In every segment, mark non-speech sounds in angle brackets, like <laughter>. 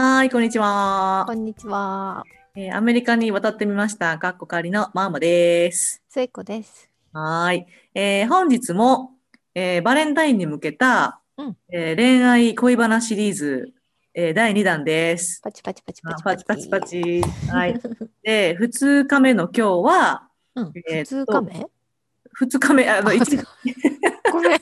はい、こんにちはこ。んにちは。えーアメリカに渡ってみました。かっこかりのマーモです。末子です。はーい。えー本日も、えーバレンタインに向けた、うんえー恋愛恋バナシリーズ、えー第2弾です。パチパチパチパあチパチパチパ。チ。はい。<laughs> で、2日目の今日は、うん、えーっと普通亀2日目、あの、あ一違うごめん。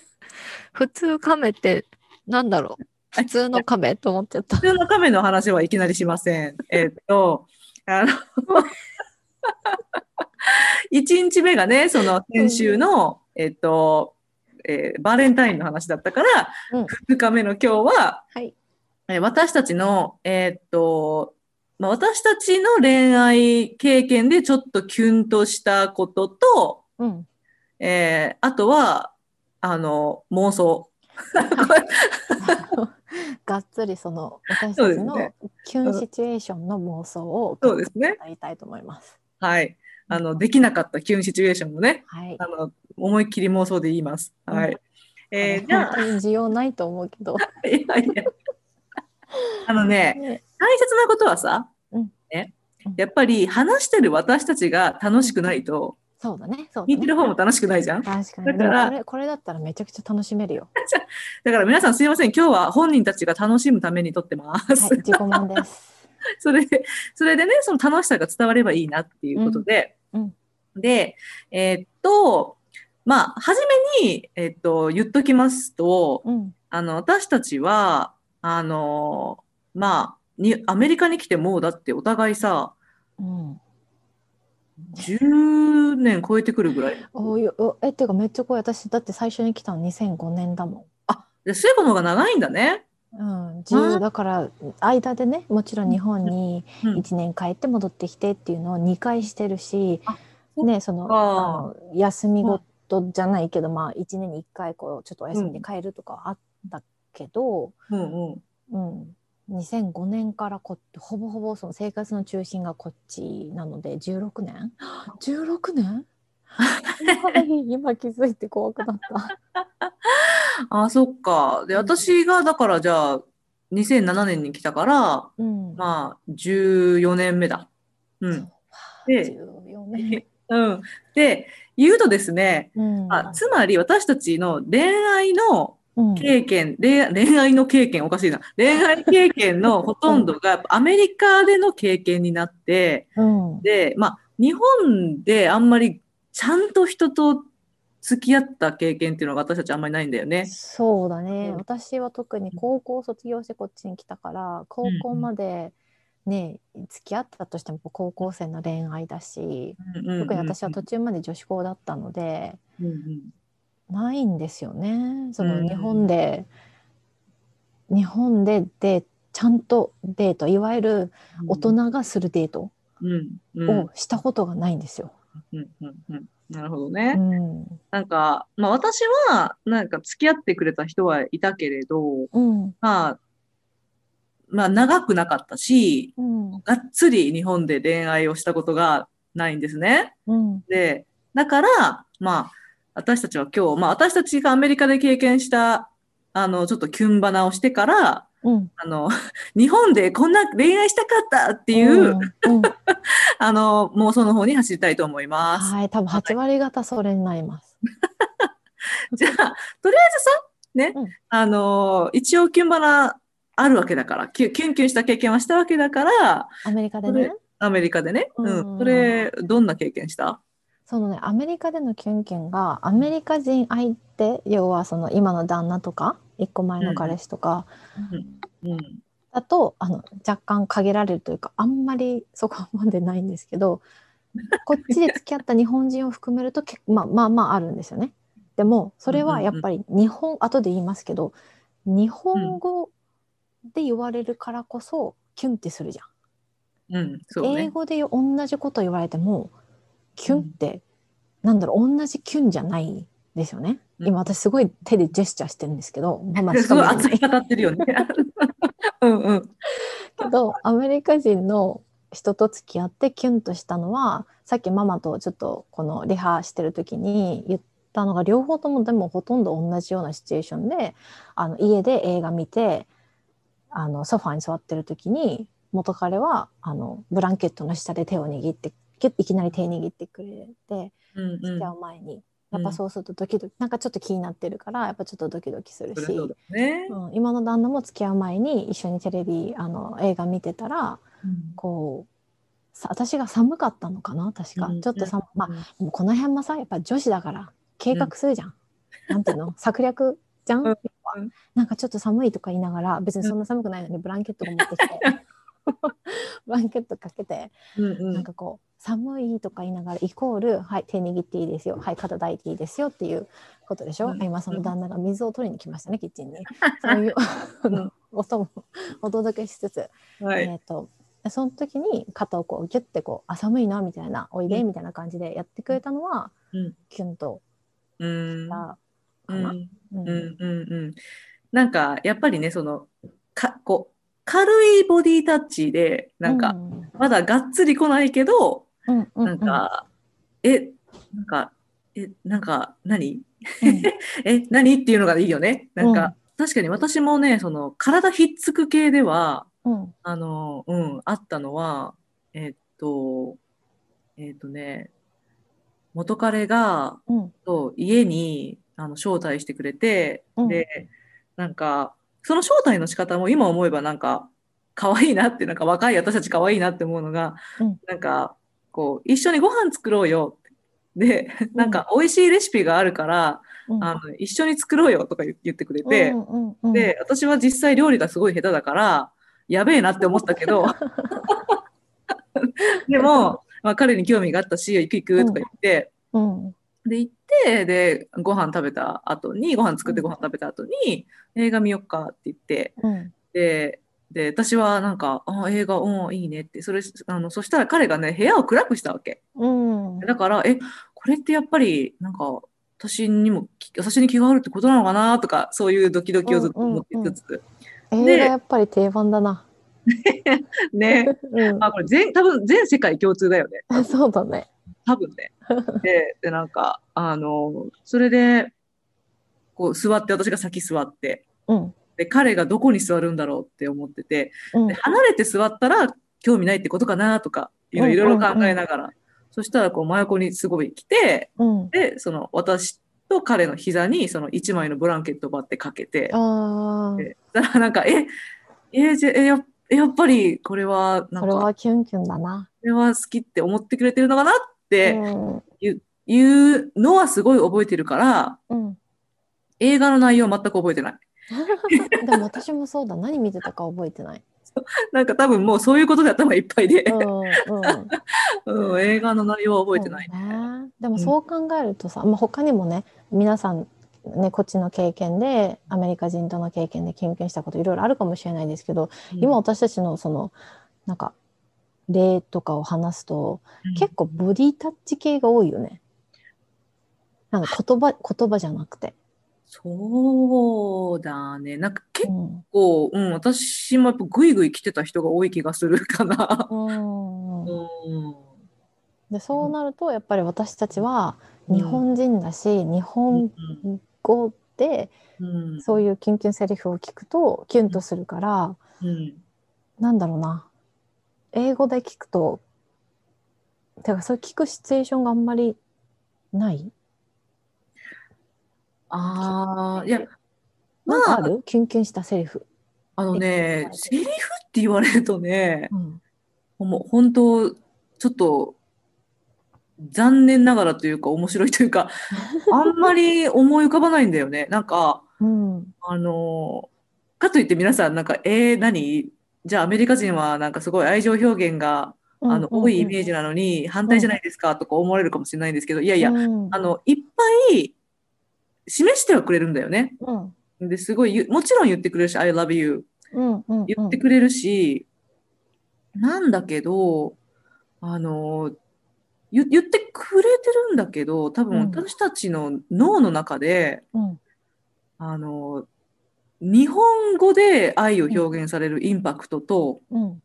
普通亀ってなんだろう？<laughs> 普通の亀と思っちゃった。普通の亀の話はいきなりしません。えっと、あの、<laughs> 1日目がね、その先週の、えっと、えーバレンタインの話だったから、うん2日目の今日は、はい。えー私たちの、えっと、まあ、私たちの恋愛経験でちょっとキュンとしたことと、うん。えーあとは、あの、妄想。<laughs> <laughs> がっつりその私たちのキュンシチュエーションの妄想をそうですね。やりたいと思います。はい。あの、できなかったキュンシチュエーションもね、はい。あの、思いっきり妄想で言います。はい。うんえーじゃ本当に需要ないと思うけど。あ、<laughs> いやいや。あのね、ね大切なことはさ、うんねうん、やっぱり話してる私たちが楽しくないと、そうだね。そうだ聞いてるね。方も楽しくないじゃん？だ確かに。だからこれこれだったらめちゃくちゃ楽しめるよ。から皆さんすいません。今日は本人たちが楽しむために撮ってます。はい。自己満です。<laughs> それで、それでね、その楽しさが伝わればいいなっていうことで、うんで、えーっと、まあ、初めに、えーっと、言っときますと、うん。あの、私たちは、あの、まあ、に、アメリカに来てもうだってお互いさ、うん。10年超えてくるぐらい。おいおえってかめっちゃ怖い私だって最初に来たの2005年だもで、末子の方が長いんだね。ん。うん、10だから間でねもちろん日本にうん1年帰って戻ってきてっていうのを2回してるし、あそっねそのああの休み事じゃないけど、まあ1年に1回こうちょっとお休みで帰るとかはあったけど、うんうん。うん2005年からこほぼほぼその生活の中心がこっちなので16年 <gasps> ?16 年今気づいて怖くなった。<laughs> あ、そっか。で、私が、だからじゃあ、2007年に来たから、うんまあ、14年目だ。うん。で14年。<laughs> うん。で、言うとですね、うんあつまり私たちの恋愛のうん経験、恋恋愛の経験おかしいな。恋愛経験のほとんどが <laughs> アメリカでの経験になって、うん。で、まあ、日本であんまりちゃんと人と付き合った経験っていうのが私たちあんまりないんだよね。そうだね、うん。私は特に高校卒業してこっちに来たから高校までね付き合ったとしても高校生の恋愛だし特に私は途中まで女子校だったのでうんうんないんですよね。そうん。の日本で、日本ででちゃんとデートいわゆる大人がするデートうん。うん。をしたことがないんですよ。うんうんうん。なるほどうね。ん。なんか、まあ私は、なんか付き合ってくれた人はいたけれど、うん。まあ、まあ長くなかったし、うん。がっつり日本で恋愛をしたことがないんですね。うん。で、だから、まあ、私たちは今日、まあ私たちがアメリカで経験した、あの、ちょっとキュンバナをしてから、うんあの、<laughs> 日本でこんな恋愛したかったっていう、うんうん <laughs> あの、妄想の方に走りたいと思います。はい多分8割方それになります。<laughs> じゃあ、とりあえずさ、ね、うんあの、一応キュンバナあるわけだから、キュキュンキュンした経験はしたわけだから、アメリカでねアメリカでね。うんうん。それ、どんな経験した？そのねアメリカでのキュンキュンがアメリカ人相手要はその今の旦那とか一個前の彼氏とかうん。うん。だと、あの若干限られるというかあんまりそこまでないんですけど <laughs> こっちで付き合った日本人を含めると結構まあまあまああるんですよね。でもそれはやっぱり日本、後で言いますけど日本語で言われるからこそキュンってするじゃん。うん。そうね。英語で同じこと言われてもキュンって、なんだろう同じキュンじゃないですよね。うん今私すごい手でジェスチャーしてるんですけど、まあまあし <laughs> すごい熱く語ってるよね。<laughs> うんうん。けどアメリカ人の人と付き合ってキュンとしたのはさっきママとちょっとこのリハしてる時に言ったのが両方ともでもほとんど同じようなシチュエーションであの家で映画見てあのソファーに座ってる時に元彼はあのブランケットの下で手を握ってキュッいきなり手握ってくれてうん付き合う前に、やっぱそうするとドキドキなんかちょっと気になってるからやっぱちょっとドキドキするし、ね。うん、今の旦那も付き合う前に一緒にテレビあの映画見てたらこうさ私が寒かったのかな確か、うん。ちょっと寒、まあこの辺もさやっぱ女子だから計画するじゃん、なんていうの？策略じゃん、うなんかちょっと寒いとか言いながら別にそんな寒くないのにブランケットが持ってきて <laughs> ブランケットかけてうんうん。なんかこう寒いとか言いながらイコールはい手握っていいですよ。はい肩抱いていいですよっていうことでしょ、うん。今その旦那が水を取りに来ましたねキッチンに。<laughs> そういう音もお届けしつつ、はい。えっ、とその時に肩をこうギュッてこうあ寒いなみたいなおいでみたいな感じでやってくれたのは、うん。キュンとうん。したかな。なんか、やっぱりね、その、か、こう、軽いボディタッチで、なんか、うん。まだがっつり来ないけど、うんうんなんか、え、なんか、え、なんか、何？うん。<laughs> え、何？っていうのがいいよね。なんか、確かに私もね、その、体ひっつく系では、うん。あの、うん、あったのは、えっと、えっとね、元彼が、うん。と家にあの招待してくれて、うん。で、なんか、その招待の仕方も今思えばなんか、可愛いなって、なんか若い私たち可愛いなって思うのが、うん。なんか、こう、一緒にご飯作ろうよ。で、なんか、美味しいレシピがあるから、うん。あの、一緒に作ろうよとか言言ってくれて、うんうんうんで、私は実際料理がすごい下手だから、やべえなって思ったけど、<laughs> でも、まあ、彼に興味があったし、行く行くとか言って、うん。で、行って、で、ご飯食べた後に、ご飯作ってご飯食べた後に、映画見よっかって言って、うん。で、で、私はなんか、あ、映画、うん、いいねって、それ、あの、そしたら彼がね、部屋を暗くしたわけ。うんだから、え、これってやっぱり、なんか、私にも、私に気があるってことなのかなとか、そういうドキドキをずっと思ってつつ、映画やっぱり定番だな。<laughs> ね、<laughs> うんあ、これ全、多分全世界共通だよね。<laughs> そうだね。多分ね。で、で、なんか、あの、それで、こう、座って、私が先座って、うんで、彼がどこに座るんだろうって思ってて、うん。で離れて座ったら興味ないってことかなとか、いろいろ考えながら、そしたら、こう、真横にすごい来て、うん。で、その、私と彼の膝に、その一枚のブランケットをバッてかけて、ああ、でそしたらなんか、え、え、じゃ、え、ややっぱり、これは、なんか、こはキュンキュンだな。れは好きって思ってくれてるのかなって、うん。いうのはすごい覚えてるから、うん、映画の内容は全く覚えてない。<laughs> でも私もそうだ。何見てたか覚えてない。<laughs> なんか多分もうそういうことで頭いっぱいで、うんうん <laughs> うん、映画の内容は覚えてない。そうねでもそう考えるとさ、まあ、他にもね皆さんねこっちの経験でアメリカ人との経験で経験したこといろいろあるかもしれないですけど、今私たちのそのなんか例とかを話すと、うん結構ボディタッチ系が多いよね。なんか言葉言葉じゃなくて。そうだね。なんか結うん。構、うん、私もやっぱグイグイ来てた人が多い気がするかな。うんうんでそうなるとやっぱり私たちはうん。日本人だし、日本語でうん。そういうキュンキュンセリフを聞くとキュンとするから、うん。なんだろうな。英語で聞くとてかそれ聞くシチュエーションがあんまりない？ああ、いや、まああ、る？キュンキュンしたセリフ、あのね、セリフって言われるとね、うん。もう本当、ちょっと、残念ながらというか、面白いというか、<laughs> あんまり思い浮かばないんだよね。なんか、うん。あの、かといって皆さん、なんか、えー、何？じゃあアメリカ人はなんかすごい愛情表現が、あの、多いイメージなのに反対じゃないですかとか思われるかもしれないんですけど、いやいや、うん。あの、いっぱい示してはくれるんだよね。うん。で、すごいもちろん言ってくれるし、I love you うんうん言ってくれるし、なんだけど、あの、言言ってくれてるんだけど、多分うん。私たちの脳の中で、うん。あの、日本語で愛を表現されるインパクトと、うん。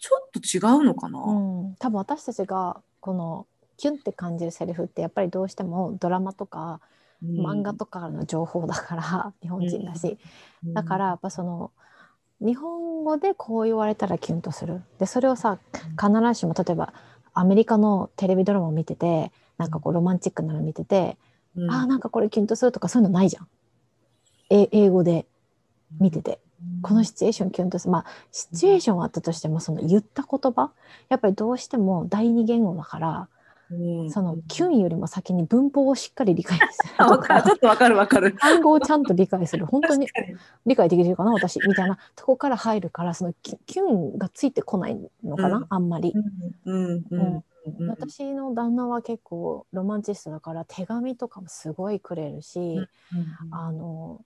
ちょっと違うのかな、うん、多分私たちがこのキュンって感じるセリフってやっぱりどうしてもドラマとか漫画とかの情報だから <laughs> 日本人だし、だからやっぱその日本語でこう言われたらキュンとする。でそれをさ必ずしも例えばアメリカのテレビドラマを見ててなんかこうロマンチックなの見てて、うんああなんかこれキュンとするとかそういうのないじゃん。え英語で見てて。このシチュエーションキュンとする。まあシチュエーションはあったとしてもその言った言葉やっぱりどうしても第二言語だからうん。そのキュンよりも先に文法をしっかり理解すある。とかわかる。ちょっとわかるわかる。単語をちゃんと理解する。本当に理解できるかな私みたいな。とこから入るからそのキュンがついてこないのかな、うん。あんまり。私の旦那は結構ロマンチストだから手紙とかもすごいくれるし、あの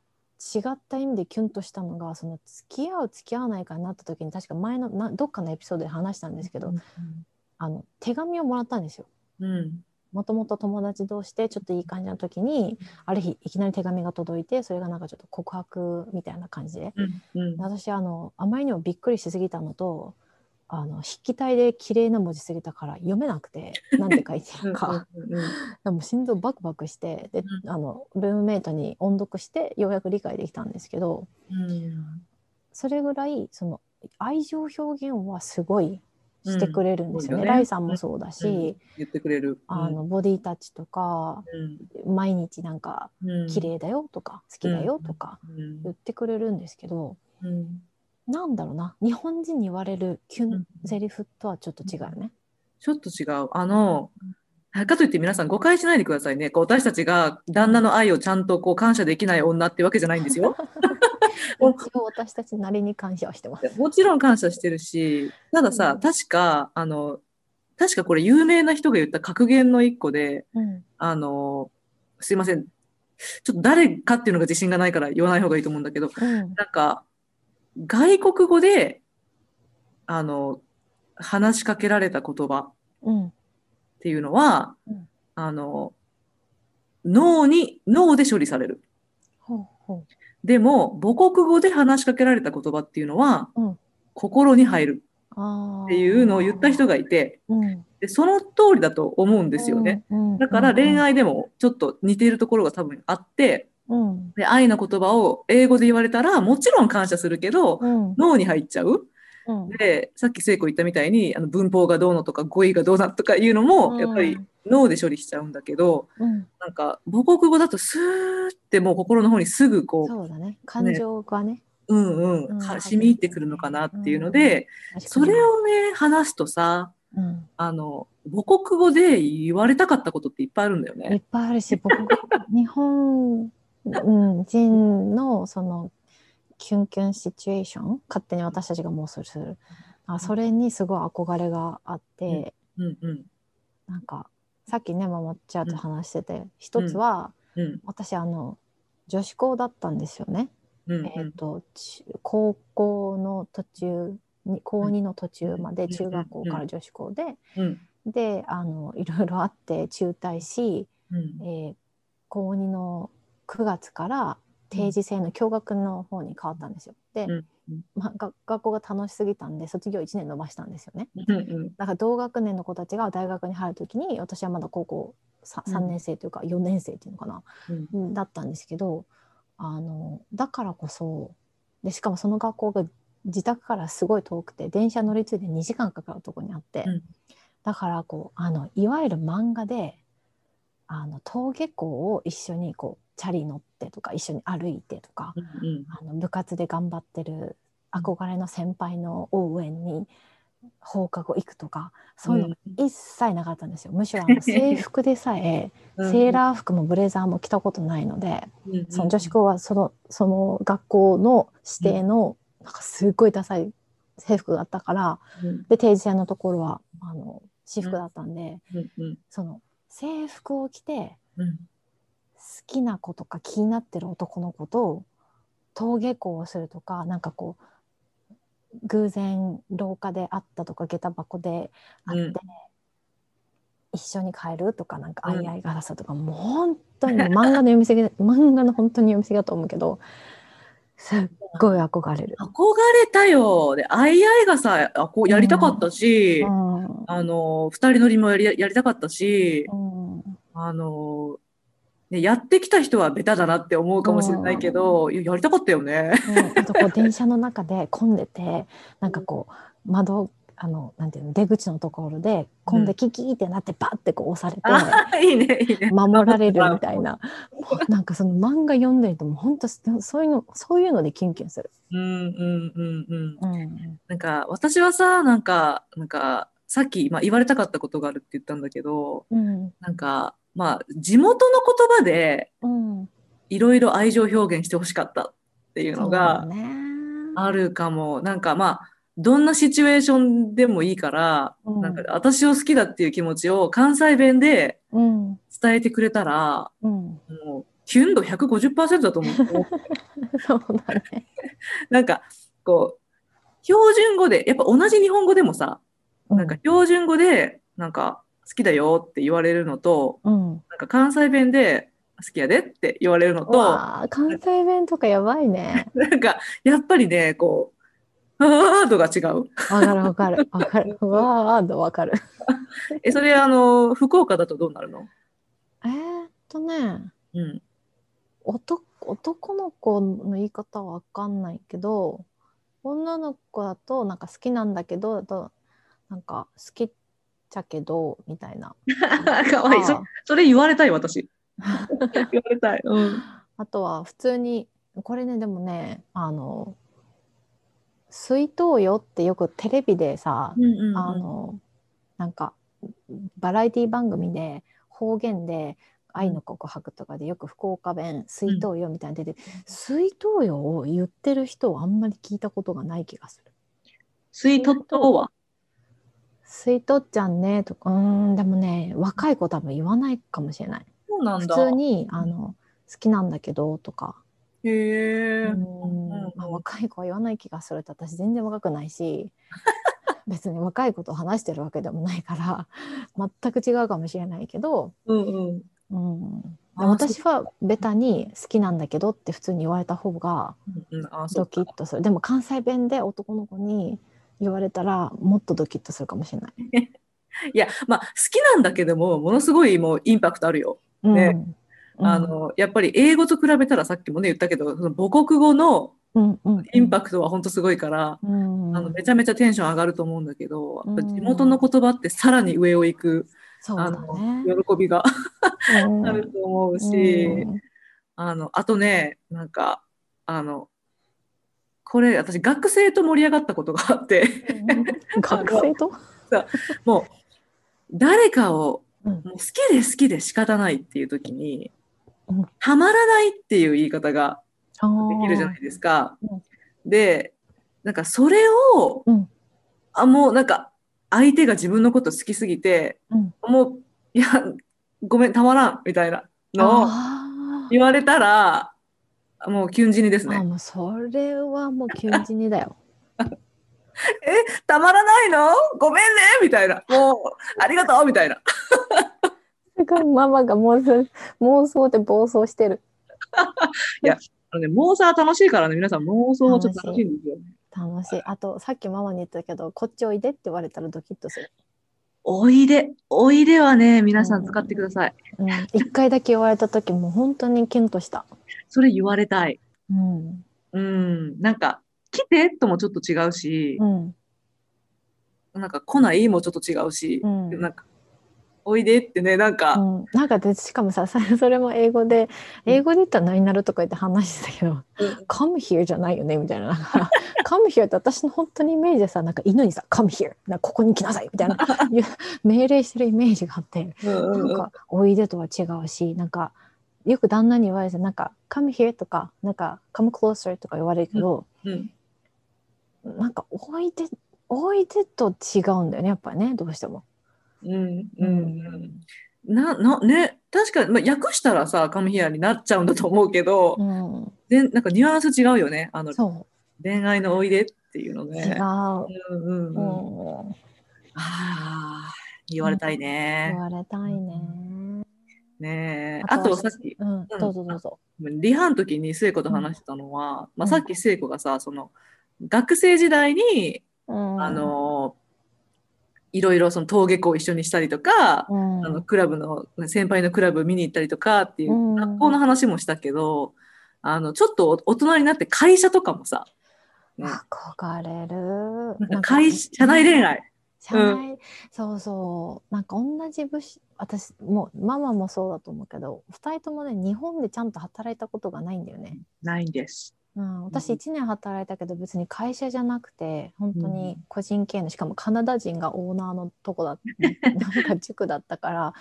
違った意味でキュンとしたのがその付き合う付き合わないかになった時に確か前のなどっかのエピソードで話したんですけど、あの手紙をもらったんですよ。うん。もともと友達同士でちょっといい感じの時にある日いきなり手紙が届いてそれがなんかちょっと告白みたいな感じで。うんうん。私あのあまりにもびっくりしすぎたのとあの筆記体で綺麗な文字すぎたから読めなくて <laughs> なんて書いてあるか。でも心臓バクバクしてでうあのルームメイトに音読してようやく理解できたんですけどうん。それぐらいその愛情表現はすごいしてくれるんですよね。ライさんもそうだし、言ってくれる。あのボディタッチとか毎日なんかうん綺麗だよとか好きだよとかうん言ってくれるんですけど、うんなんだろうな日本人に言われるキュうんンセリフとはちょっと違うよね。ちょっと違う。あの、かといって皆さん誤解しないでくださいね。こう私たちが旦那の愛をちゃんとこう感謝できない女ってわけじゃないんですよ。<laughs> お一応私たちなりに感謝はしてます。もちろん感謝してるし、たださ、うん確か、あの、確かこれ有名な人が言った格言の一個で、うんあの、すいません。ちょっと誰かっていうのが自信がないから言わない方がいいと思うんだけど、うんなんか、外国語で、あの、話しかけられた言葉うんっていうのは、うんあの、脳に、脳で処理される。ほうほでも、母国語で話しかけられた言葉っていうのは、うん。心に入る。っていうのを言った人がいて、うん。でその通りだと思うんですよね。。うん。だから恋、愛でもちょっと似ているところが多分あって、うん。で愛の言葉を英語で言われたらもちろん感謝するけど、うん。脳に入っちゃう。うん。で、さっき聖子言ったみたいにあの文法がどうのとか語彙がどうだとかいうのも、やっぱり脳で処理しちゃうんだけど、うん。なんか母国語だとスーってもう心の方にすぐこう、そうだね。感情がね。うんうん、うん。は染み入ってくるのかなっていうので、確かにそれをね、話すとさ、うん。あの、母国語で言われたかったことっていっぱいあるんだよいっね。ぱいあるし、僕、日本、うん、人のそのキュンキュンシチュエーション、勝手に私たちが妄想する。あそれにすごい憧れがあって、うん。うん。なんか、さっきね、ママチャーと話してて、一つは、うん。私、あの、女子校だったんですよね。うんえっ、と、ち高校の途中に、高2の途中まで中学校から女子校で、うん。で、あの、いろいろあって中退し、うん。えー高2の9月から定時制の共学の方に変わったんですよ。で、まあ、が学校が楽しすぎたんで卒業1年延ばしたんですよね。だから同学年の子たちが大学に入る時に私はまだ高校 3, うん。3年生というか4年生っていうのかな、うん。うんだったんですけどあのだからこそでしかもその学校が自宅からすごい遠くて電車乗り継いで2時間かかるところにあって、うん。だからこうあのいわゆる漫画であの登下校を一緒にこうチャリ乗ってとか一緒に歩いてとか、うんあの部活で頑張ってる憧れの先輩の応援に放課後行くとかそういうのが一切なかったんですよ。むしろあの <laughs> 制服でさえうんセーラー服もブレザーも着たことないので、うんその女子校はそのその学校の指定のなんかすっごいダサい制服があったからうん。で定時制のところはあの私服だったんで、うんうん。その制服を着てうん。好きな子とか気になってる男の子と登下校をするとかなんかこう偶然廊下で会ったとか下駄箱で会って、うん。一緒に帰るとかなんかうん。相合いがらさとか、もう本当に漫画の読みすぎ漫画の本当に読みすぎだと思うけどすっごい憧れる。憧れたよ。で、あいあいがさ、あこうやりたかったし、うんあの、二人乗りもやりやりたかったし、うんあの、ね、やってきた人はベタだなって思うかもしれないけど、いややりたかったよね。うん、あとこう <laughs> 電車の中で混んでてなんかこう窓あのなんていうの出口のところで混んでキキってなってバッてこう押されて、あいいね、いいね。守られるみたいなもう <laughs> なんかその漫画読んでるともう本当そういうのそういうのでキュンキュンする。うんうんうんうん。うんなんか私はさ、なんか、なんか、さっき、まあ、言われたかったことがあるって言ったんだけど、うんなんか、まあ、地元の言葉でうん、いろいろ愛情表現してほしかったっていうのがね。あるかも。なんかまあ、どんなシチュエーションでもいいから、うんなんか私を好きだっていう気持ちを関西弁でうん伝えてくれたら、うん、もう、キュン度150%だと思う。<laughs> そうだね。<laughs> なんか、こう、標準語で、やっぱ同じ日本語でもさ、うなんか標準語で、なんか、好きだよって言われるのと、うん、なんか関西弁で、好きやでって言われるのと、関西弁とかやばいね。<laughs> なんか、やっぱりね、こう、ワードが違う。わかるわかるわかる。<laughs> わーとわかる。え、それ、あの、福岡だとどうなるの？えーっとね、うん。男男の子の言い方はわかんないけど、女の子だとなんか好きなんだけど、となんか好きっちゃけどみたいな。<laughs> かわいい。そあそれ言われたい、私。<laughs> 言われたい。うん。あとは普通にこれねでもねあの水筒よってよくテレビでさ、うんうんうんあのなんかバラエティ番組で方言で愛の告白とかでよく福岡弁水筒よみたいなの出て、水筒よを言ってる人をあんまり聞いたことがない気がする。スイートとは？水筒ちゃんねとかうーんでもね若い子多分言わないかもしれない。普そうなんだ。通にあの好きなんだけどとか。へえ。うん。まあ、若い子は言わない気がするって私全然若くないし <laughs> 別に若い子と話してるわけでもないから全く違うかもしれないけど、うんうん。うん、私はベタに好きなんだけどって普通に言われた方がドキッとする。でも関西弁で男の子に言われたらもっとドキッとするかもしれない。<laughs> いや、まあ、好きなんだけども、ものすごいもうインパクトあるよ。ねうんあの、やっぱり英語と比べたらさっきもね言ったけど、その母国語のインパクトは本当すごいから、うん。あのめちゃめちゃテンション上がると思うんだけど、やっぱうん。地元の言葉ってさらに上を行く、あのね。喜びがうん。<laughs> あると思うし、うん。あの、あとね、なんか、あの、これ私学生と盛り上がったことがあって、<laughs> 学生と？もう誰かをうん。もう好きで好きで仕方ないっていう時に、うんたまらないっていう言い方ができるじゃないですか。うんで、なんかそれを、うんあ、もうなんか相手が自分のこと好きすぎて、うんもう、いや、ごめん、たまらん、みたいなのを言われたら、もうキュン死にですね。あもうそれはもうキュン死にだよ。<laughs> たまらないの？ごめんね？みたいな。もう、ありがとう？みたいな。すごいママが妄想妄想で暴走してる。あのね、妄想は楽しいからね、皆さん妄想はちょっと楽しいんですよ。楽しい。あとさっきママに言ったけどこっちおいでって言われたらドキッとする。おいで、おいではね、皆さん使ってください。うん、一回だけ言われた時もう本当にキュンとした。それ言われたい。うん。うん、なんか、来てともちょっと違うしう、ん。なんか来ないもちょっと違うし、うんなんか、おいでってね、なんか、うん、なんかでしかもささ <laughs> それも英語で英語で言ったら何になるとか言って話してたけどうん「come here」じゃないよねみたいな。なんか「<laughs> come here」って私の本当にイメージでさなんか犬にさ「come here」なここに来なさいみたいな <laughs> 命令してるイメージがあってうんうんうん。なんか「おいで」とは違うしなんかよく旦那に言われてなんか「come here」とかなんか「come closer」とか言われるけど、うん。なんか「おいで」おいでと違うんだよねやっぱりねどうしても。うんうんうんな、な、ね、確かに、まあ、訳したらさ、カムヒアになっちゃうんだと思うけど、うん、で、なんかニュアンス違うよね。あの、そ恋愛のおいでっていうのう違ね。う。うんうんうん。うんああ、言われたい言ね。われたいね。ねえ。あとさっき、うん、どうぞどうぞ。リハの時に聖子と話してたのは、まあ、うんさっき聖子がさ、その、学生時代に、うんあ、の、いろいろその登下校を一緒にしたりとか、うんあのクラブの先輩のクラブ見に行ったりとかっていう、うん学校の話もしたけどあのちょっと大人になって会社とかもさ、ね憧れる。なんか会社内恋愛社内、そうそう。なんか同じ部署、私もうママもそうだと思うけど、二人ともね、日本でちゃんと働いたことがないんだよね。ないんです。うん、私うん。1年働いたけど別に会社じゃなくて本当に個人経営のしかもカナダ人がオーナーのとこだ <laughs> なんか塾だったから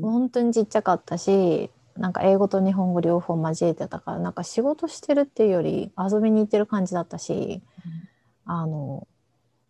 本当にちっちゃかったしなんか英語と日本語両方交えてたからなんか仕事してるっていうより遊びに行ってる感じだったし、あの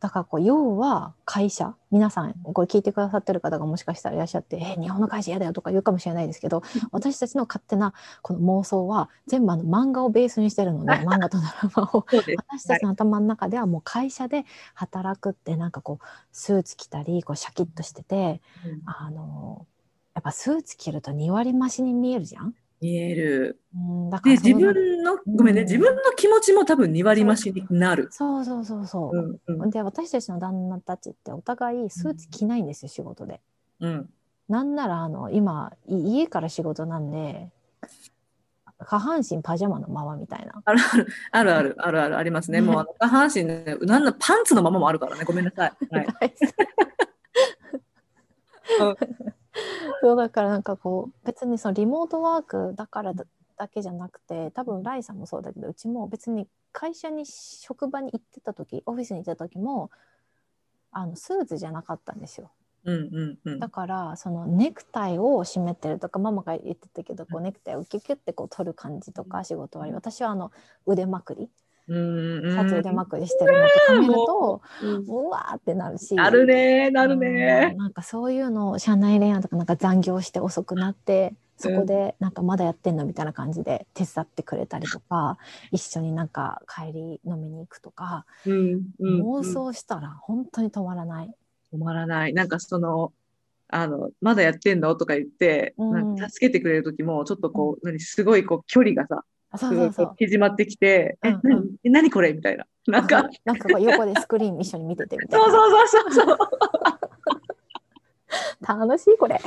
だからこう要は会社皆さんこれ聞いてくださってる方がもしかしたらいらっしゃって「え日本の会社嫌だよ」とか言うかもしれないですけど私たちの勝手なこの妄想は全部あの漫画をベースにしてるので漫画とドラマを。私たちの頭の中ではもう会社で働くってなんかこうスーツ着たりこうシャキッとしててうん。あのやっぱスーツ着ると2割増しに見えるじゃん？見える。うん、だからで自分のごめんね、うん自分の気持ちも多分2割増しになる。そうそうそうそう。うんうんで私たちの旦那たちってお互いスーツ着ないんですよ、仕事で。うんなんならあの今い家から仕事なんで下半身パジャマのままみたいな。あるあるあるあるあるあるありますね。もうあの下半身ね、なんだパンツのままもあるからね。ごめんなさい。はい。<laughs> <laughs> う <laughs> んそうだからなんかこう別にそのリモートワークだからだだけじゃなくて多分ライさんもそうだけどうちも別に会社に職場に行ってた時オフィスに行ってた時もあのスーツじゃなかったんですよ。うんうんうん。だからそのネクタイを締めてるとかママが言ってたけどこうネクタイをキュキュってこう取る感じとか仕事終わり私はあの腕まくりうんうんシャツ腕まくりしてるのとか見るとうん。うわーってなるし。なるねなるうねん。なんかそういうのを社内恋愛とかなんか残業して遅くなってそこでなんかまだやってんのみたいな感じで手伝ってくれたりとか一緒になんか帰り飲みに行くとかうんうん妄想したら本当に止まらない。止まらない。なんかその、あの、まだやってんのとか言って、うん。なんか助けてくれる時も、ちょっとこう、何、すごいこう距離がさ、そうそうそう。縮まってきて、え、うんうん。何え何これ？みたいな。なんか、なんかこう横でスクリーン一緒に見ててみたいな。そうそうそうそう。楽しいこれ。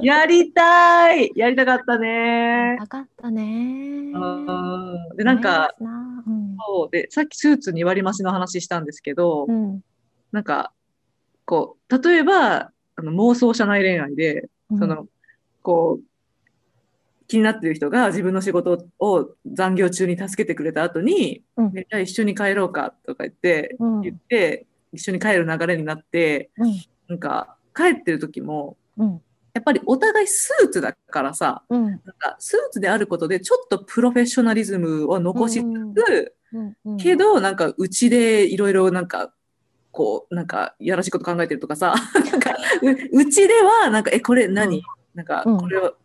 やりたい。やりたかったね。なかったね。うん。で、なんか、うん。そう。で、さっきスーツ2割増しの話したんですけど、うん。なんか、こう、例えば、あの妄想社内恋愛で、うん。その、こう、気になってる人が自分の仕事を残業中に助けてくれた後に、うん。ねじゃあ一緒に帰ろうかとか言って、うん。言って、一緒に帰る流れになって、うん。なんか、帰ってる時も、うん。やっぱりお互いスーツだからさ、うん。なんかスーツであることでちょっとプロフェッショナリズムを残しつつ、うん。うん。けどなんかうちでいろいろなんかこうなんかやらしいこと考えてるとかさ <laughs> なんかううちではなんかえこれ何、うん。なんかうん。これを、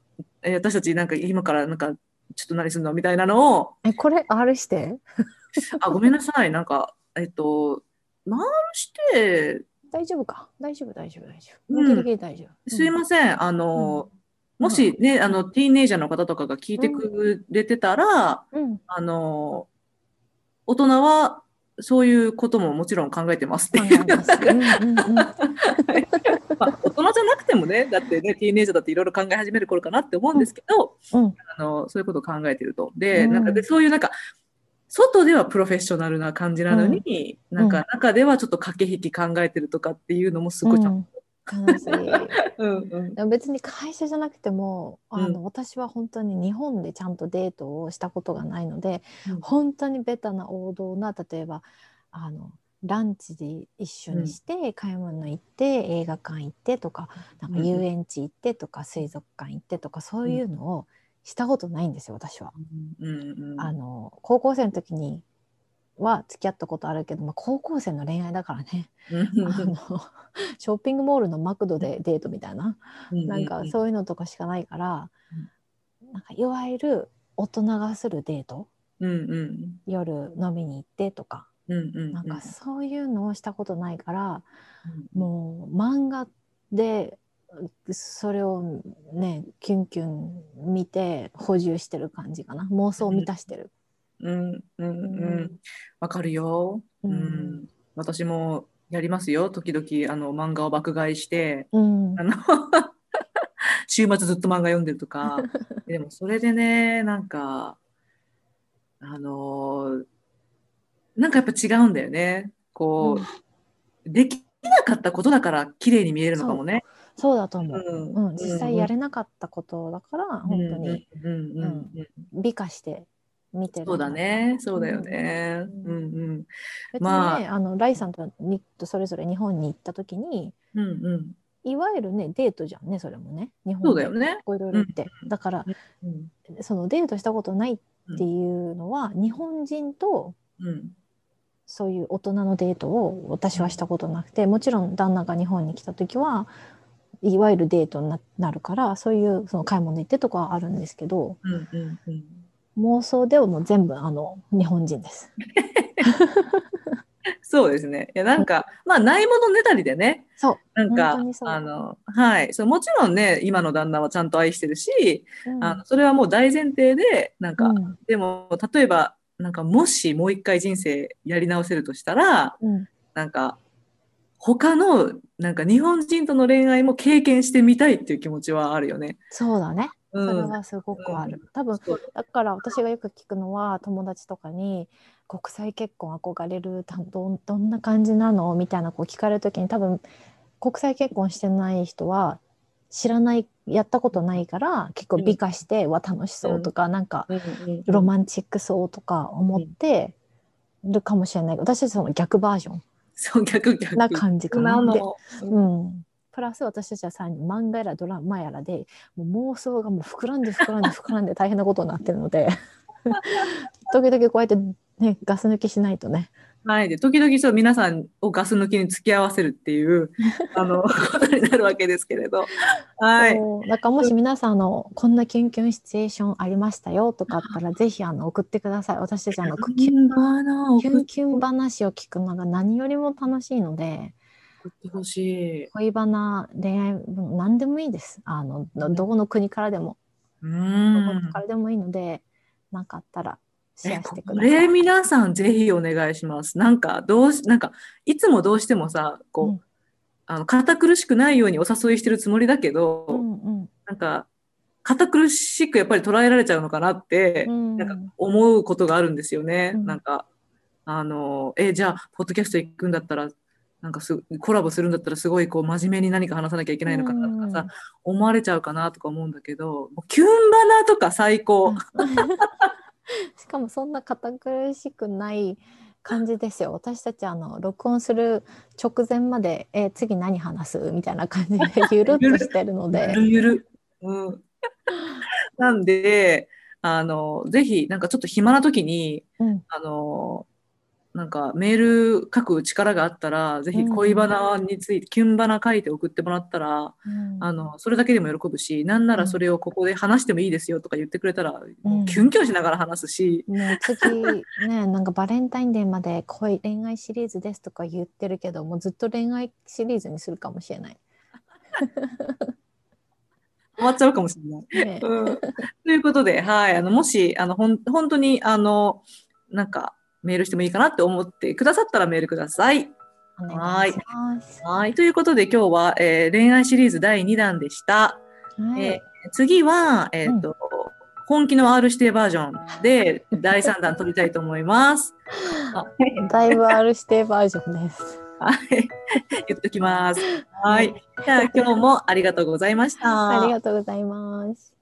え私たちなんか今からなんかちょっと何するのみたいなのをえこれ R して。<laughs> あごめんなさい。なんかえっと回して。大丈夫か？大丈夫大丈夫大丈夫。うん。大丈夫。すいません。あの、もしね、あのティーンエイジャーの方とかが聞いてくれてたら、うん。うん。あの大人はそういうことももちろん考えてますって。考いう大人じゃなくてもね、だってね、ティーンエイジャーだっていろいろ考え始める頃かなって思うんですけど、うん。あのそういうことを考えてると。で、うん。なんかでそういうなんか、外ではプロフェッショナルな感じなのに、ん。なんか中ではちょっと駆け引き考えてるとかっていうのもすごいちゃん。と。うん楽しい。<laughs> うん別に会社じゃなくてもあの、うん。私は本当に日本でちゃんとデートをしたことがないので、うん。本当にベタな王道な例えばあのランチで一緒にして、買い物行って映画館行ってとかなんかうん遊園地行ってとか、水族館行ってとかそういうのをしたことないんですよ私は。あの高校生の時には付き合ったことあるけど、まあ、高校生の恋愛だからね。うん。あの <laughs> ショッピングモールのマクドでデートみたいな。うんなんかそういうのとかしかないから、なんかいわゆる大人がするデート？うんうん。夜飲みに行ってとか、うんうんうん。なんかそういうのをしたことないから、うん。もう漫画でそれをねキュンキュン見て補充してる感じかな。妄想を満たしてる。うんうんうんわかるよ。ううんん、私もやりますよ。時々、あの、漫画を爆買いして、うんあ。の、<laughs> 週末ずっと漫画読んでるとか。<laughs> でも、それでね、なんか、あのーなんかやっぱ違うんだよね。こう、できなかったことだから綺麗に見えるのかもね。そうだと思う。うんうん、実際やれなかったことだから、本当にうんうんうんうん美化して見てる。そうだね、そうだよね。ううんんうん。別にね、まあ、のライさんとニットそれぞれ日本に行った時に、うんうん。いわゆるねデートじゃんねそれもね日本そうだよね。こういろいろ行って、だからうんそのデートしたことないっていうのは、日本人とうんそういう大人のデートを私はしたことなくてもちろん旦那が日本に来た時はいわゆるデートにななるからそういうその買い物行ってとかはあるんですけどうんうんうん。妄想ではもう全部あの日本人です。<laughs> そうですね。いや、なんか、まあ、ないものねだりでね、そう、なんかあの、はい。そう、もちろんね、今の旦那はちゃんと愛してるし、うんあの、それはもう大前提で、なんか、うんでも、例えば、なんか、もしもう一回人生やり直せるとしたら、うんなんか、他の、なんか、日本人との恋愛も経験してみたいっていう気持ちはあるよね。そうだねそれうん。はすごくある、多分そう。だから私がよく聞くのは友達とかに国際結婚憧れるたどんどんな感じなの？みたいなこう聞かれる時に多分国際結婚してない人は知らないやったことないから結構美化して、わ楽しそうとか、なんかうんうんロマンチックそうとか思ってるかもしれない。私たちその逆バージョそう、逆な感じかなうん、プラス私たちはさらに漫画やらドラマやらでもう妄想がもう膨らんで膨らんで膨らんで大変なことになってるので <laughs> 時々こうやって、ね、ガス抜きしないとねはい。で、時々そう、皆さんをガス抜きに付き合わせるっていう、<laughs> あの、ことになるわけですけれど。はい。だからもし皆さんあのこんなキュンキュンシチュエーションありましたよとかあったらぜひあの送ってください私たちあのキュンキュン話を聞くのが何よりも楽しいので送ってほしい。恋バナ恋愛何でもいいですあのどどこの国からでもうどこん。からでもいいので何かあったらシェえ、アしこてください。れ皆さんぜひお願いします。なんか、どうし、なんか、いつもどうしてもさ、こう、うんあの、堅苦しくないようにお誘いしてるつもりだけど、うんうんなんか、堅苦しくやっぱり捉えられちゃうのかなって、うんなんか思うことがあるんですよね。うんなんか、あの、え、じゃあ、ポッドキャスト行くんだったら、なんかすコラボするんだったらすごいこう真面目に何か話さなきゃいけないのかなとかさ、思われちゃうかなとか思うんだけど、キュンバナとか最高。<laughs> しかもそんな堅苦しくない感じですよ。私たちあの録音する直前まで、えー次何話すみたいな感じで <laughs> ゆるっとしてるのゆで。るゆる。うん。なんで、あの、ぜひ、なんかちょっと暇な時に、うんあの、なんかメール書く力があったら、ぜひ恋バナについて、キュンバナ書いて送ってもらったら、うん。あの、それだけでも喜ぶし、なんならそれをここで話してもいいですよとか言ってくれたら、もうキュンキュンしながら話すし、もう次ね <laughs> なんかバレンタインデーまで恋恋愛シリーズですとか言ってるけどもうずっと恋愛シリーズにするかもしれない。<laughs> 終わっちゃうかもしれない。<laughs> ね。うん。ということで、はい、あの、もし、あの、ほん、本当に、あの、なんか、メールしてもいいかなって思ってくださったらメールください。お願い。はい。ということで、今日は、えー恋愛シリーズ第2弾でした。はいえー次は、えっ、と、本気の R 指定バージョンで第3弾撮りたいと思います。あ <laughs> だいぶ R 指定バージョンです。はい。言っときます。はい。じゃあ、今日もありがとうございました。ありがとうございます。